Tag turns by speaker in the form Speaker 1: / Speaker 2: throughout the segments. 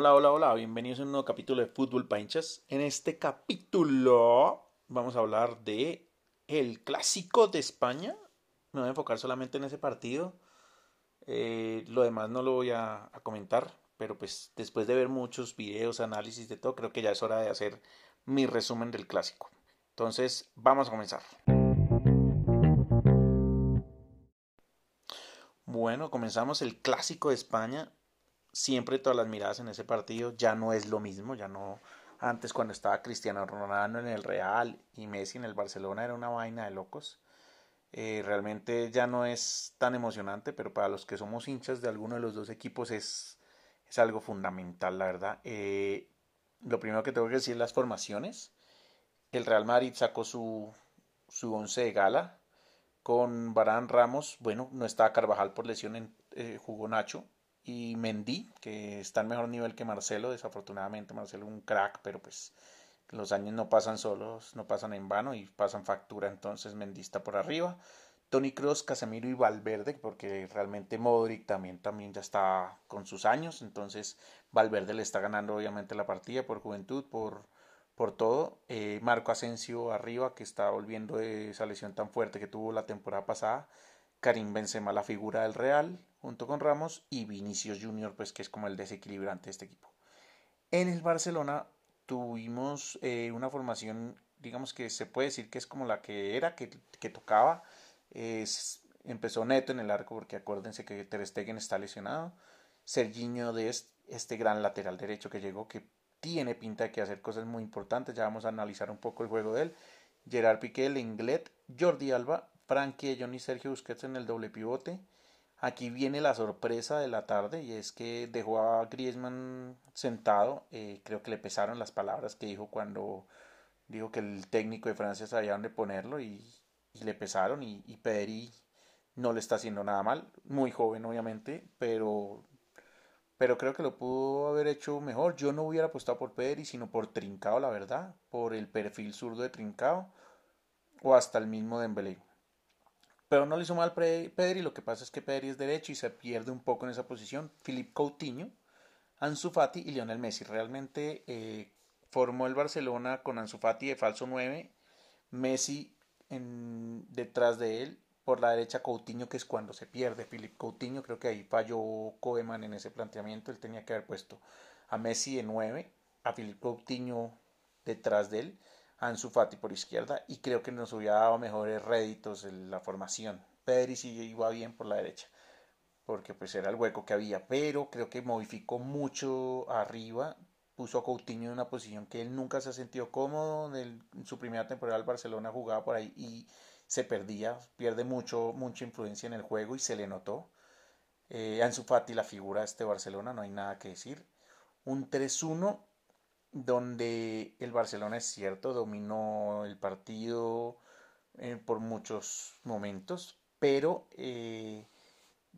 Speaker 1: Hola, hola, hola, bienvenidos a un nuevo capítulo de Fútbol Panchas. En este capítulo vamos a hablar de el clásico de España. Me voy a enfocar solamente en ese partido. Eh, lo demás no lo voy a, a, comentar, pero pues después de ver muchos videos, análisis de todo, creo que ya es hora de hacer mi resumen del clásico. Entonces, vamos a comenzar. Bueno, comenzamos el clásico de España siempre todas las miradas en ese partido ya no es lo mismo, ya no antes cuando estaba Cristiano Ronaldo en el Real y Messi en el Barcelona era una vaina de locos. Eh, realmente ya no es tan emocionante, pero para los que somos hinchas de alguno de los dos equipos es, es algo fundamental, la verdad. Eh, lo primero que tengo que decir las formaciones. El Real Madrid sacó su, su once de gala con Barán Ramos. Bueno, no estaba Carvajal por lesión, en, eh, jugó Nacho y Mendy, que está en mejor nivel que Marcelo, desafortunadamente Marcelo un crack, pero pues los años no pasan solos, no pasan en vano y pasan factura, entonces Mendy está por arriba. Tony Cross, Casemiro y Valverde, porque realmente Modric también, también ya está con sus años, entonces Valverde le está ganando obviamente la partida por juventud, por, por todo. Eh, Marco Asensio arriba, que está volviendo de esa lesión tan fuerte que tuvo la temporada pasada. Karim Benzema, la figura del Real, junto con Ramos, y Vinicius Junior, pues que es como el desequilibrante de este equipo. En el Barcelona tuvimos eh, una formación, digamos que se puede decir que es como la que era, que, que tocaba. Empezó Neto en el arco, porque acuérdense que Ter Stegen está lesionado. Serginho de este, este gran lateral derecho que llegó, que tiene pinta de que hacer cosas muy importantes. Ya vamos a analizar un poco el juego de él. Gerard Piqué, Lenglet, Jordi Alba, Frankie John y Sergio Busquets en el doble pivote. Aquí viene la sorpresa de la tarde y es que dejó a Griezmann sentado. Eh, creo que le pesaron las palabras que dijo cuando dijo que el técnico de Francia sabía dónde ponerlo y, le pesaron y, y Pedri no le está haciendo nada mal. Muy joven obviamente, pero pero creo que lo pudo haber hecho mejor. Yo no hubiera apostado por Pedri, sino por Trincao, la verdad, por el perfil zurdo de Trincao o hasta el mismo Dembélé. Pero no le hizo mal Pedri, lo que pasa es que Pedri es derecho y se pierde un poco en esa posición. Philippe Coutinho, Ansu Fati y Lionel Messi. Realmente eh, formó el Barcelona con Ansu Fati de falso 9, Messi en, detrás de él, por la derecha Coutinho, que es cuando se pierde Philippe Coutinho. Creo que ahí falló Koeman en ese planteamiento. Él tenía que haber puesto a Messi de 9, a Philippe Coutinho detrás de él Ansu Fati por izquierda y creo que nos hubiera dado mejores réditos en la formación. Pedri sí iba bien por la derecha porque pues era el hueco que había, pero creo que modificó mucho arriba, puso a Coutinho en una posición que él nunca se ha sentido cómodo, en, su primera temporada el Barcelona jugaba por ahí y se perdía, pierde mucho, mucha influencia en el juego y se le notó. Eh, Ansu Fati, la figura de este Barcelona, no hay nada que decir. Un 3-1 donde el Barcelona es cierto, dominó el partido eh, por muchos momentos, pero eh,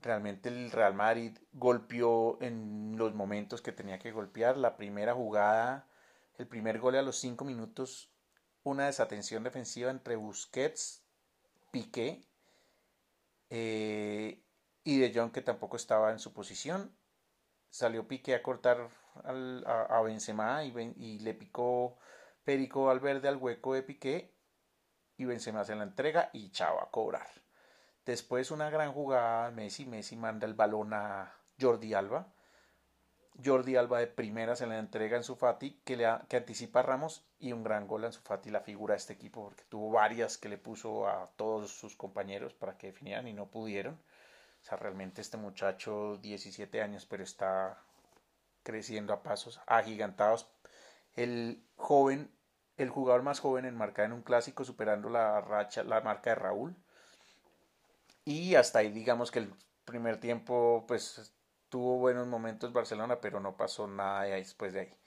Speaker 1: realmente el Real Madrid golpeó en los momentos que tenía que golpear. La primera jugada, el primer gol a los cinco minutos, una desatención defensiva entre Busquets, Piqué eh, y De Jong que tampoco estaba en su posición. Salió Piqué a cortar al, a, Benzema y, le picó Perico al verde al hueco de Piqué y Benzema se la entrega y chao a cobrar. Después una gran jugada, Messi, Messi manda el balón a Jordi Alba. Jordi Alba de primera se la entrega en su Fati que, le, que anticipa a Ramos y un gran gol en su Fati la figura de este equipo porque tuvo varias que le puso a todos sus compañeros para que definieran y no pudieron. O sea, realmente este muchacho, 17 años, pero está creciendo a pasos agigantados. El joven, el jugador más joven en marcar en un clásico, superando la racha, la marca de Raúl. Y hasta ahí digamos que el primer tiempo, pues tuvo buenos momentos Barcelona, pero no pasó nada después de ahí.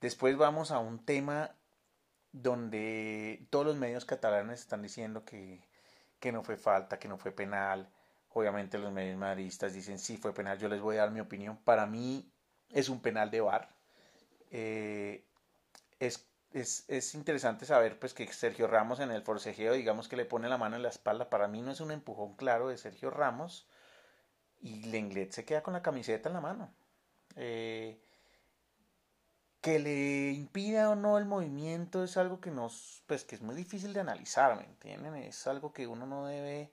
Speaker 1: Después vamos a un tema donde todos los medios catalanes están diciendo que, que no fue falta, que no fue penal. Obviamente los medios madridistas dicen sí fue penal. Yo les voy a dar mi opinión. Para mí es un penal de VAR. Eh, es, es, es, interesante saber pues que Sergio Ramos en el forcejeo digamos que le pone la mano en la espalda. Para mí no es un empujón claro de Sergio Ramos y Lenglet se queda con la camiseta en la mano. Eh, que le impida o no el movimiento es algo que nos, pues que es muy difícil de analizar, ¿me entienden? Es algo que uno no debe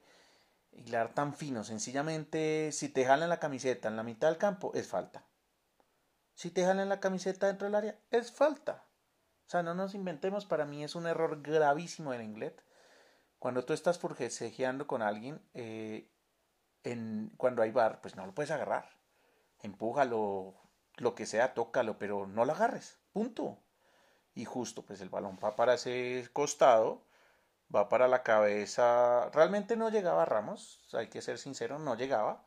Speaker 1: hilar tan fino. Sencillamente, si te jalan la camiseta en la mitad del campo, es falta. Si te jalan la camiseta dentro del área, es falta. O sea, no nos inventemos, para mí es un error gravísimo del inglés. Cuando tú estás forcejeando con alguien, eh, en, cuando hay bar, pues no lo puedes agarrar. Empújalo, lo que sea, tócalo, pero no lo agarres. Punto. Y justo, pues el balón va para ese costado, va para la cabeza. Realmente no llegaba Ramos, hay que ser sincero, no llegaba.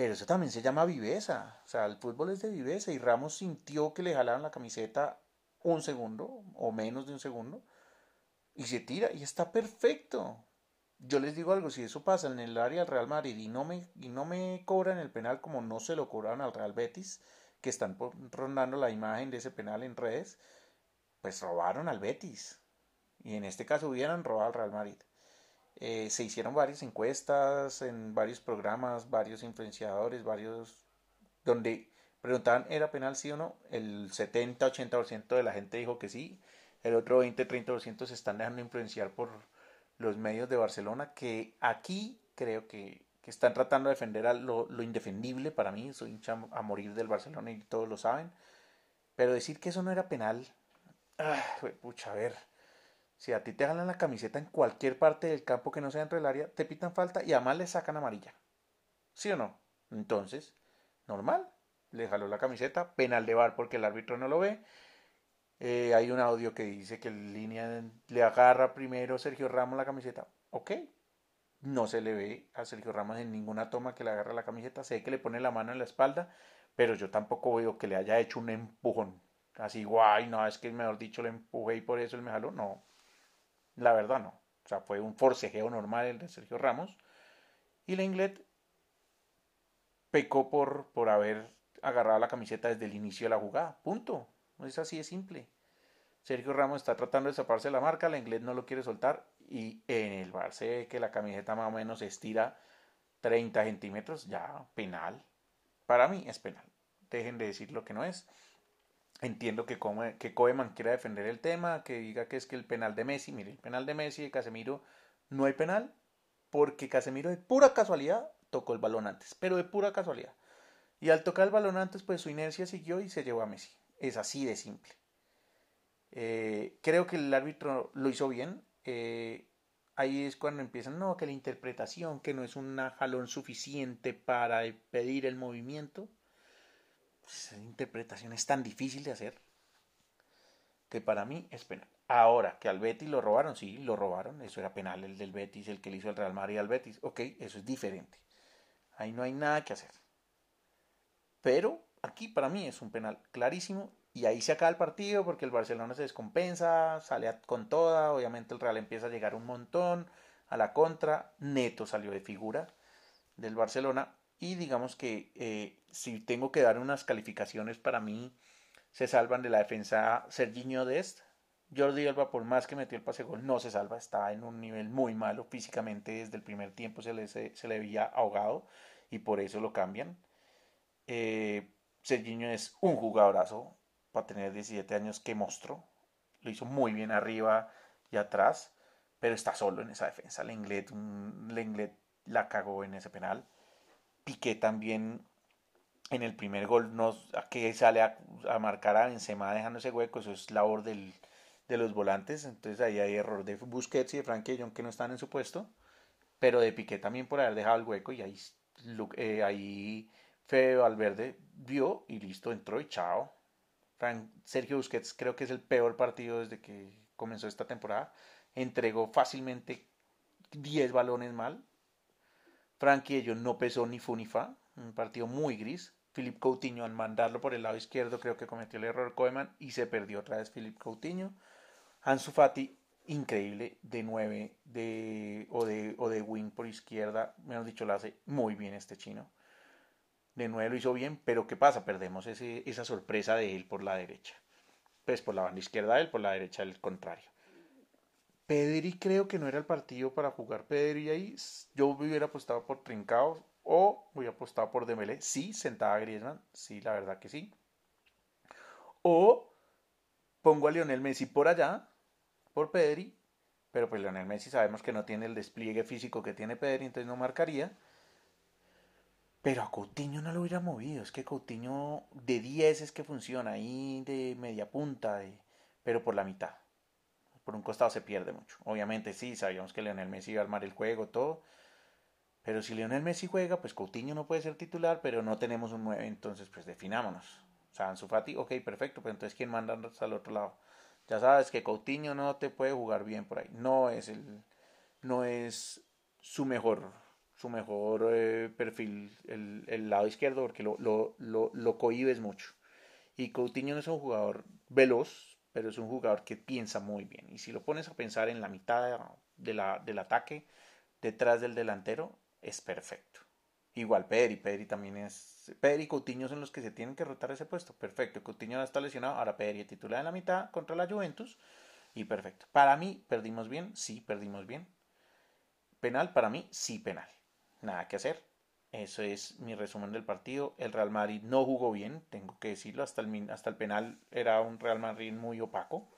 Speaker 1: Pero eso también se llama viveza. O sea, el fútbol es de viveza y Ramos sintió que le jalaron la camiseta un segundo o menos de un segundo y se tira y está perfecto. Yo les digo algo, si eso pasa en el área del Real Madrid y no me, y no me cobran el penal como no se lo cobraron al Real Betis, que están rondando la imagen de ese penal en redes, pues robaron al Betis. Y en este caso hubieran robado al Real Madrid. Eh, se hicieron varias encuestas en varios programas, varios influenciadores, varios donde preguntaban era penal sí o no. El 70-80% de la gente dijo que sí. El otro 20-30% se están dejando influenciar por los medios de Barcelona que aquí creo que, están tratando de defender a lo, indefendible para mí. Soy hincha a morir del Barcelona y todos lo saben. Pero decir que eso no era penal. Ah, pucha, a ver. Si a ti te jalan la camiseta en cualquier parte del campo que no sea dentro del área, te pitan falta y además le sacan amarilla. ¿Sí o no? Entonces, normal. Le jaló la camiseta, penal de bar porque el árbitro no lo ve. Eh, hay un audio que dice que en línea le agarra primero Sergio Ramos la camiseta. Ok. No se le ve a Sergio Ramos en ninguna toma que le agarra la camiseta. Sé que le pone la mano en la espalda, pero yo tampoco veo que le haya hecho un empujón. Así, guay, no, es que mejor dicho le empujé y por eso él me jaló. No, la verdad no. O sea, fue un forcejeo normal el de Sergio Ramos. Y la Inglet pecó por, por haber agarrado la camiseta desde el inicio de la jugada. Punto. Es así de simple. Sergio Ramos está tratando de zaparse la marca, la inglés no lo quiere soltar y en el bar se ve que la camiseta más o menos estira 30 centímetros, ya penal. Para mí es penal. Dejen de decir lo que no es. Entiendo que, que Koeman quiera defender el tema, que diga que es que el penal de Messi, mire, el penal de Messi de Casemiro no hay penal, porque Casemiro de pura casualidad tocó el balón antes, pero de pura casualidad. Y al tocar el balón antes, pues su inercia siguió y se llevó a Messi. Es así de simple. Eh, creo que el árbitro lo hizo bien. Eh, ahí es cuando empiezan, no, que la interpretación, que no es un jalón suficiente para pedir el movimiento. Esa interpretación es tan difícil de hacer que para mí es penal. Ahora, que al Betis lo robaron, sí, lo robaron, eso era penal, el del Betis, el que le hizo el Real Madrid al Betis, ok, eso es diferente. Ahí no hay nada que hacer. Pero aquí para mí es un penal clarísimo y ahí se acaba el partido porque el Barcelona se descompensa, sale con toda, obviamente el Real empieza a llegar un montón a la contra, Neto salió de figura del Barcelona y digamos que eh, si tengo que dar unas calificaciones para mí se salvan de la defensa Serginho Dest, Jordi Alba por más que metió el pase gol no se salva, está en un nivel muy malo físicamente desde el primer tiempo se le, se, le veía ahogado y por eso lo cambian. Eh, Serginho es un jugadorazo para tener 17 años, que monstruo. Lo hizo muy bien arriba y atrás, pero está solo en esa defensa. Lenglet, Lenglet la cagó en ese penal. Piqué también en el primer gol no, a que sale a, marcar a Benzema dejando ese hueco, eso es labor del, de los volantes, entonces ahí hay error de Busquets y de Frankie John que no están en su puesto, pero de Piqué también por haber dejado el hueco y ahí, eh, ahí Fede Valverde vio y listo, entró y chao. Sergio Busquets creo que es el peor partido desde que comenzó esta temporada. Entregó fácilmente 10 balones mal. Frankie ellos no pesó ni fu ni fa. Un partido muy gris. Philip Coutinho al mandarlo por el lado izquierdo creo que cometió el error Koeman y se perdió otra vez Philip Coutinho. Ansu Fati increíble de 9 de, o, de, o de wing por izquierda. Menos dicho, lo hace muy bien este chino de nuevo lo hizo bien, pero ¿qué pasa? Perdemos ese, esa sorpresa de él por la derecha. Pues por la banda izquierda de él, por la derecha el contrario. Pedri creo que no era el partido para jugar Pedri ahí. Yo hubiera apostado por Trincao o hubiera apostado por Dembélé. Sí, sentaba a Griezmann. Sí, la verdad que sí. O pongo a Lionel Messi por allá, por Pedri, pero pues Lionel Messi sabemos que no tiene el despliegue físico que tiene Pedri, entonces no marcaría. Pero a Coutinho no lo hubiera movido, es que Coutinho de 10 es que funciona, ahí de media punta, pero por la mitad. Por un costado se pierde mucho. Obviamente sí, sabíamos que Lionel Messi iba a armar el juego, todo. Pero si Lionel Messi juega, pues Coutinho no puede ser titular, pero no tenemos un 9, entonces pues definámonos. O sea, Ansu Fati, ok, perfecto, pero entonces ¿quién manda al otro lado? Ya sabes que Coutinho no te puede jugar bien por ahí. No es el no es su mejor su mejor eh, perfil el, el, lado izquierdo porque lo, lo, lo, lo cohibes mucho. Y Coutinho no es un jugador veloz, pero es un jugador que piensa muy bien. Y si lo pones a pensar en la mitad de la, del ataque, detrás del delantero, es perfecto. Igual Pedri, Pedri también es. Pedri y Coutinho son los que se tienen que rotar ese puesto. Perfecto. Coutinho ya está lesionado. Ahora Pedri titular en la mitad contra la Juventus. Y perfecto. Para mí, perdimos bien. Sí, perdimos bien. Penal, para mí, sí, penal. Nada que hacer. Eso es mi resumen del partido. El Real Madrid no jugó bien, tengo que decirlo. Hasta el, hasta el penal era un Real Madrid muy opaco.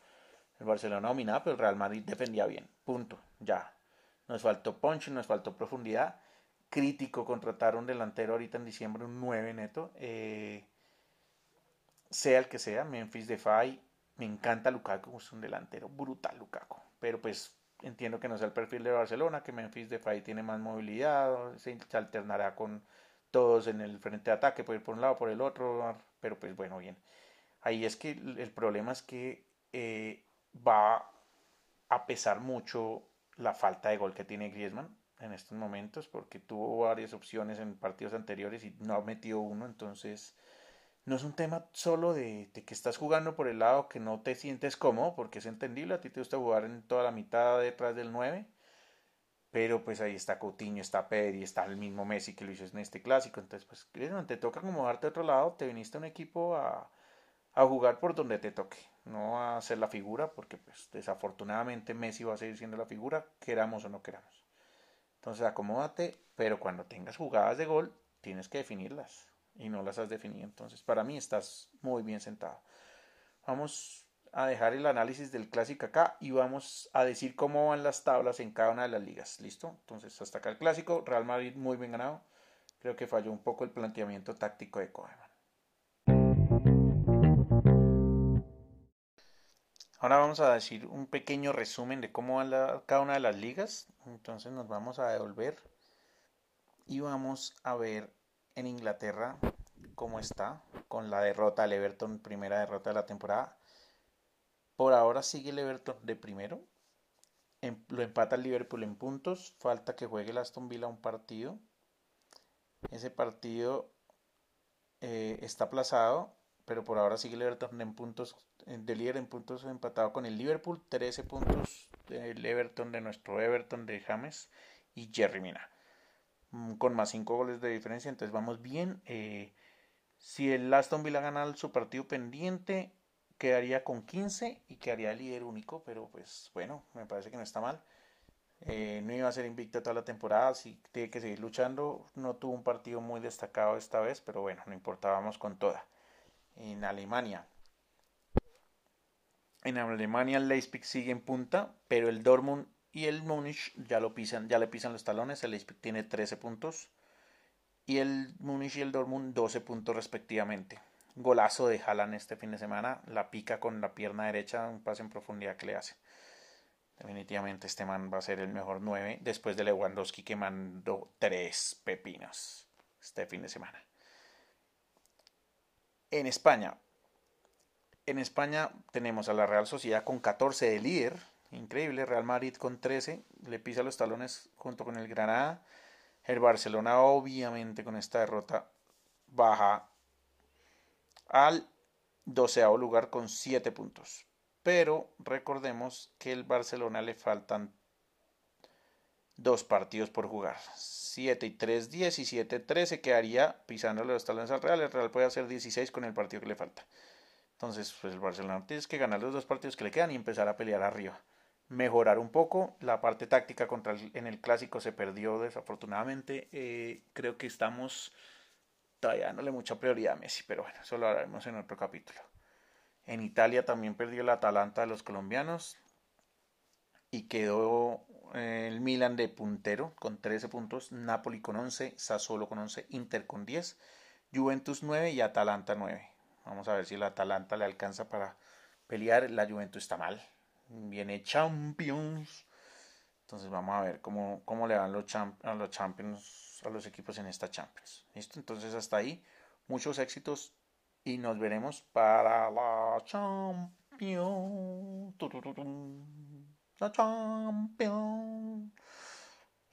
Speaker 1: El Barcelona dominaba, pero el Real Madrid defendía bien. Punto. Ya. Nos faltó punch, nos faltó profundidad crítico contratar un delantero ahorita en diciembre, un 9 neto. Eh, sea el que sea, Memphis Defy, me encanta Lukaku, es un delantero brutal Lukaku. Pero pues entiendo que no es el perfil de Barcelona, que Memphis Defy tiene más movilidad, se, alternará con todos en el frente de ataque, puede ir por un lado, por el otro, pero pues bueno, bien. Ahí es que el problema es que eh, va a pesar mucho la falta de gol que tiene Griezmann en estos momentos porque tuvo varias opciones en partidos anteriores y no ha metido uno, entonces no es un tema solo de, que estás jugando por el lado que no te sientes cómodo, porque es entendible, a ti te gusta jugar en toda la mitad detrás del 9, pero pues ahí está Coutinho, está Pedri, está el mismo Messi que lo hizo en este clásico, entonces pues te toca acomodarte a otro lado, te viniste a un equipo a, a jugar por donde te toque, no a hacer la figura, porque pues desafortunadamente Messi va a seguir siendo la figura, queramos o no queramos. Entonces acomódate, pero cuando tengas jugadas de gol, tienes que definirlas y no las has definido. Entonces, para mí estás muy bien sentado. Vamos a dejar el análisis del clásico acá y vamos a decir cómo van las tablas en cada una de las ligas. ¿Listo? Entonces, hasta acá el clásico. Real Madrid muy bien ganado. Creo que falló un poco el planteamiento táctico de Koeman. Ahora vamos a decir un pequeño resumen de cómo va cada una de las ligas. Entonces nos vamos a devolver y vamos a ver en Inglaterra cómo está con la derrota del Everton, primera derrota de la temporada. Por ahora sigue el Everton de primero. Em, lo empata el Liverpool en puntos. Falta que juegue el Aston Villa un partido. Ese partido eh, está aplazado pero por ahora sigue el Everton en puntos, de líder en puntos empatado con el Liverpool, 13 puntos del Everton, de nuestro Everton de James y Jerry Mina, con más 5 goles de diferencia, entonces vamos bien. Eh, si el Aston Villa gana su partido pendiente, quedaría con 15 y quedaría líder único, pero pues bueno, me parece que no está mal. Eh, no iba a ser invicto toda la temporada, sí tiene que seguir luchando. No tuvo un partido muy destacado esta vez, pero bueno, no importa, vamos con toda en Alemania. En Alemania el Leipzig sigue en punta, pero el Dortmund y el Múnich ya lo pisan, ya le pisan los talones. El Leipzig tiene 13 puntos y el Múnich y el Dortmund 12 puntos respectivamente. Golazo de Haaland este fin de semana, la pica con la pierna derecha, un pase en profundidad que le hace. Definitivamente este man va a ser el mejor 9 después de Lewandowski que mandó 3 pepinos este fin de semana en España. En España tenemos a la Real Sociedad con 14 de líder, increíble, Real Madrid con 13, le pisa los talones junto con el Granada. El Barcelona obviamente con esta derrota baja al doceavo lugar con 7 puntos. Pero recordemos que el Barcelona le faltan dos partidos por jugar. 7 y 3, 10 y 7, 13 quedaría pisándole los talones al Real. El Real puede hacer 16 con el partido que le falta. Entonces, pues el Barcelona tiene que ganar los dos partidos que le quedan y empezar a pelear arriba. Mejorar un poco. La parte táctica contra en el clásico se perdió desafortunadamente. Eh, creo que estamos dándole mucha prioridad a Messi, pero bueno, eso lo haremos en otro capítulo. En Italia también perdió el Atalanta de los colombianos y quedó eh, el Milan de puntero con 13 puntos, Napoli con 11, Sassuolo con 11, Inter con 10, Juventus 9 y Atalanta 9. Vamos a ver si el Atalanta le alcanza para pelear. La Juventus está mal. Viene Champions. Entonces vamos a ver cómo, cómo le van los, a los Champions, a los equipos en esta Champions. ¿Listo? Entonces hasta ahí. Muchos éxitos y nos veremos para la Champions. La Champions.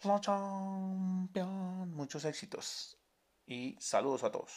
Speaker 1: La Champions. Muchos éxitos y saludos a todos.